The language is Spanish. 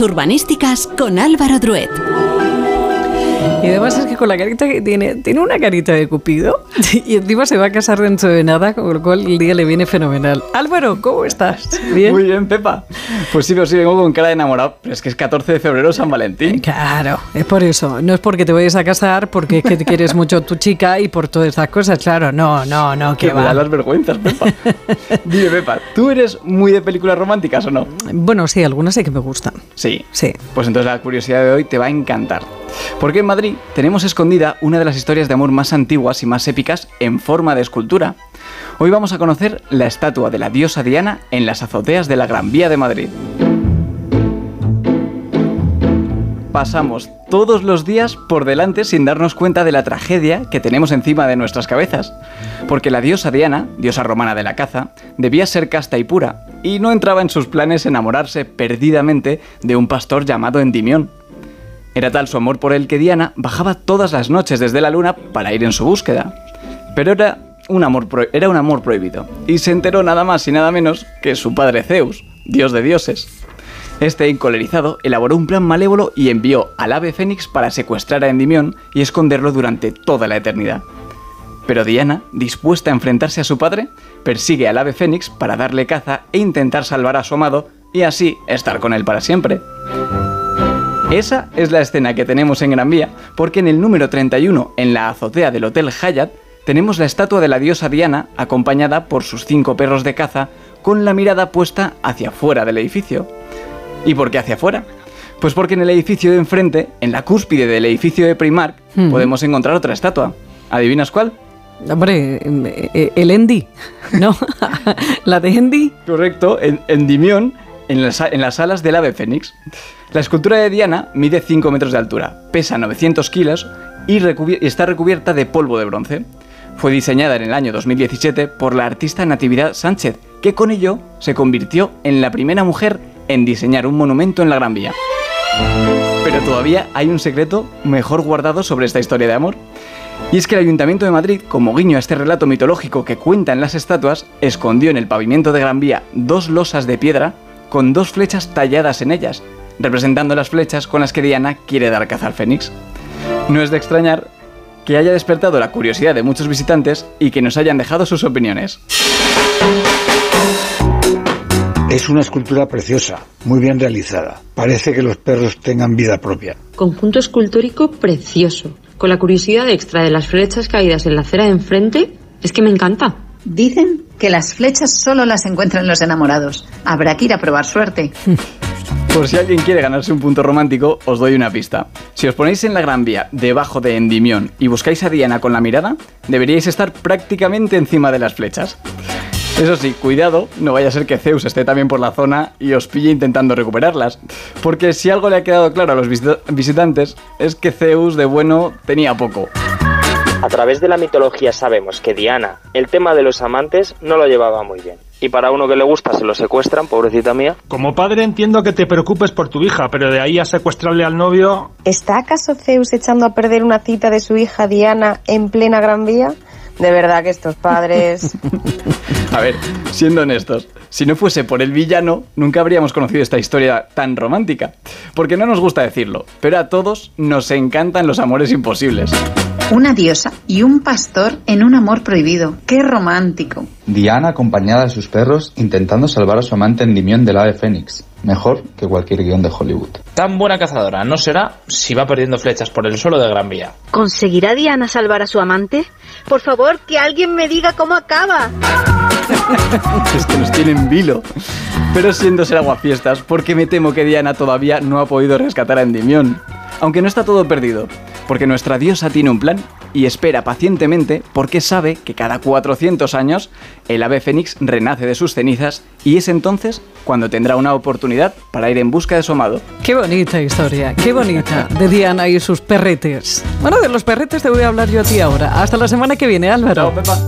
Urbanísticas con Álvaro Druet. Y además es que con la carita que tiene, tiene una carita de cupido y encima se va a casar dentro de nada, con lo cual el día le viene fenomenal. Álvaro, ¿cómo estás? ¿Bien? Muy bien, Pepa. Pues sí, pero sí vengo con cara de enamorado. Pero es que es 14 de febrero San Valentín. Claro, es por eso. No es porque te vayas a casar, porque es que te quieres mucho tu chica y por todas estas cosas. Claro, no, no, no, que, que va. me da las vergüenzas, Pepa. Dime, Pepa, ¿tú eres muy de películas románticas o no? Bueno, sí, algunas sí que me gustan. Sí. Sí. Pues entonces la curiosidad de hoy te va a encantar. Porque en Madrid tenemos escondida una de las historias de amor más antiguas y más épicas en forma de escultura. Hoy vamos a conocer la estatua de la diosa Diana en las azoteas de la Gran Vía de Madrid. Pasamos todos los días por delante sin darnos cuenta de la tragedia que tenemos encima de nuestras cabezas. Porque la diosa Diana, diosa romana de la caza, debía ser casta y pura, y no entraba en sus planes enamorarse perdidamente de un pastor llamado Endimión. Era tal su amor por él que Diana bajaba todas las noches desde la luna para ir en su búsqueda. Pero era un amor, era un amor prohibido, y se enteró nada más y nada menos que su padre Zeus, dios de dioses. Este, encolerizado, elaboró un plan malévolo y envió al ave Fénix para secuestrar a Endimión y esconderlo durante toda la eternidad. Pero Diana, dispuesta a enfrentarse a su padre, persigue al ave Fénix para darle caza e intentar salvar a su amado y así estar con él para siempre. Esa es la escena que tenemos en Gran Vía, porque en el número 31, en la azotea del Hotel Hyatt, tenemos la estatua de la diosa Diana acompañada por sus cinco perros de caza con la mirada puesta hacia fuera del edificio. ¿Y por qué hacia afuera? Pues porque en el edificio de enfrente, en la cúspide del edificio de Primark, Ujú. podemos encontrar otra estatua. ¿Adivinas cuál? Hombre, eh, el Endy, ¿no? la de Endy. Correcto, en, Endymion, en las, en las alas del ave fénix. La escultura de Diana mide 5 metros de altura, pesa 900 kilos y, está recubierta de polvo de bronce. Fue diseñada en el año 2017 por la artista Natividad Sánchez, que con ello se convirtió en la primera mujer en diseñar un monumento en la Gran Vía. Pero todavía hay un secreto mejor guardado sobre esta historia de amor. Y es que el Ayuntamiento de Madrid, como guiño a este relato mitológico que cuentan las estatuas, escondió en el pavimento de Gran Vía dos losas de piedra con dos flechas talladas en ellas, representando las flechas con las que Diana quiere dar caza al Fénix. No es de extrañar que haya despertado la curiosidad de muchos visitantes y que nos hayan dejado sus opiniones. Es una escultura preciosa, muy bien realizada. Parece que los perros tengan vida propia. Conjunto escultórico precioso. Con la curiosidad extra de las flechas caídas en la acera de enfrente, es que me encanta. Dicen que las flechas solo las encuentran los enamorados. Habrá que ir a probar suerte. Por si alguien quiere ganarse un punto romántico, os doy una pista. Si os ponéis en la Gran Vía, debajo de Endimión, y buscáis a Diana con la mirada, deberíais estar prácticamente encima de las flechas. Eso sí, cuidado, no vaya a ser que Zeus esté también por la zona y os pille intentando recuperarlas. Porque si algo le ha quedado claro a los visita- visitantes, es que Zeus de bueno tenía poco. A través de la mitología sabemos que Diana, el tema de los amantes, no lo llevaba muy bien. Y para uno que le gusta se lo secuestran, pobrecita mía. Como padre entiendo que te preocupes por tu hija, pero de ahí a secuestrarle al novio... ¿Está acaso Zeus echando a perder una cita de su hija Diana en plena Gran Vía? De verdad que estos padres... A ver, siendo honestos, si no fuese por el villano, nunca habríamos conocido esta historia tan romántica. Porque no nos gusta decirlo, pero a todos nos encantan los amores imposibles. Una diosa y un pastor en un amor prohibido. ¡Qué romántico! Diana acompañada de sus perros intentando salvar a su amante Endimión del ave Fénix. Mejor que cualquier guion de Hollywood. Tan buena cazadora no será si va perdiendo flechas por el suelo de Gran Vía. ¿Conseguirá Diana salvar a su amante? Por favor, que alguien me diga cómo acaba. es que nos tienen vilo. Pero siendo ser aguafiestas, porque me temo que Diana todavía no ha podido rescatar a Endimión. Aunque no está todo perdido, porque nuestra diosa tiene un plan y espera pacientemente porque sabe que cada 400 años el ave fénix renace de sus cenizas y es entonces cuando tendrá una oportunidad para ir en busca de su amado. Qué bonita historia, qué bonita, de Diana y sus perretes. Bueno, de los perretes te voy a hablar yo a ti ahora. Hasta la semana que viene, Álvaro. Chao, Pepa.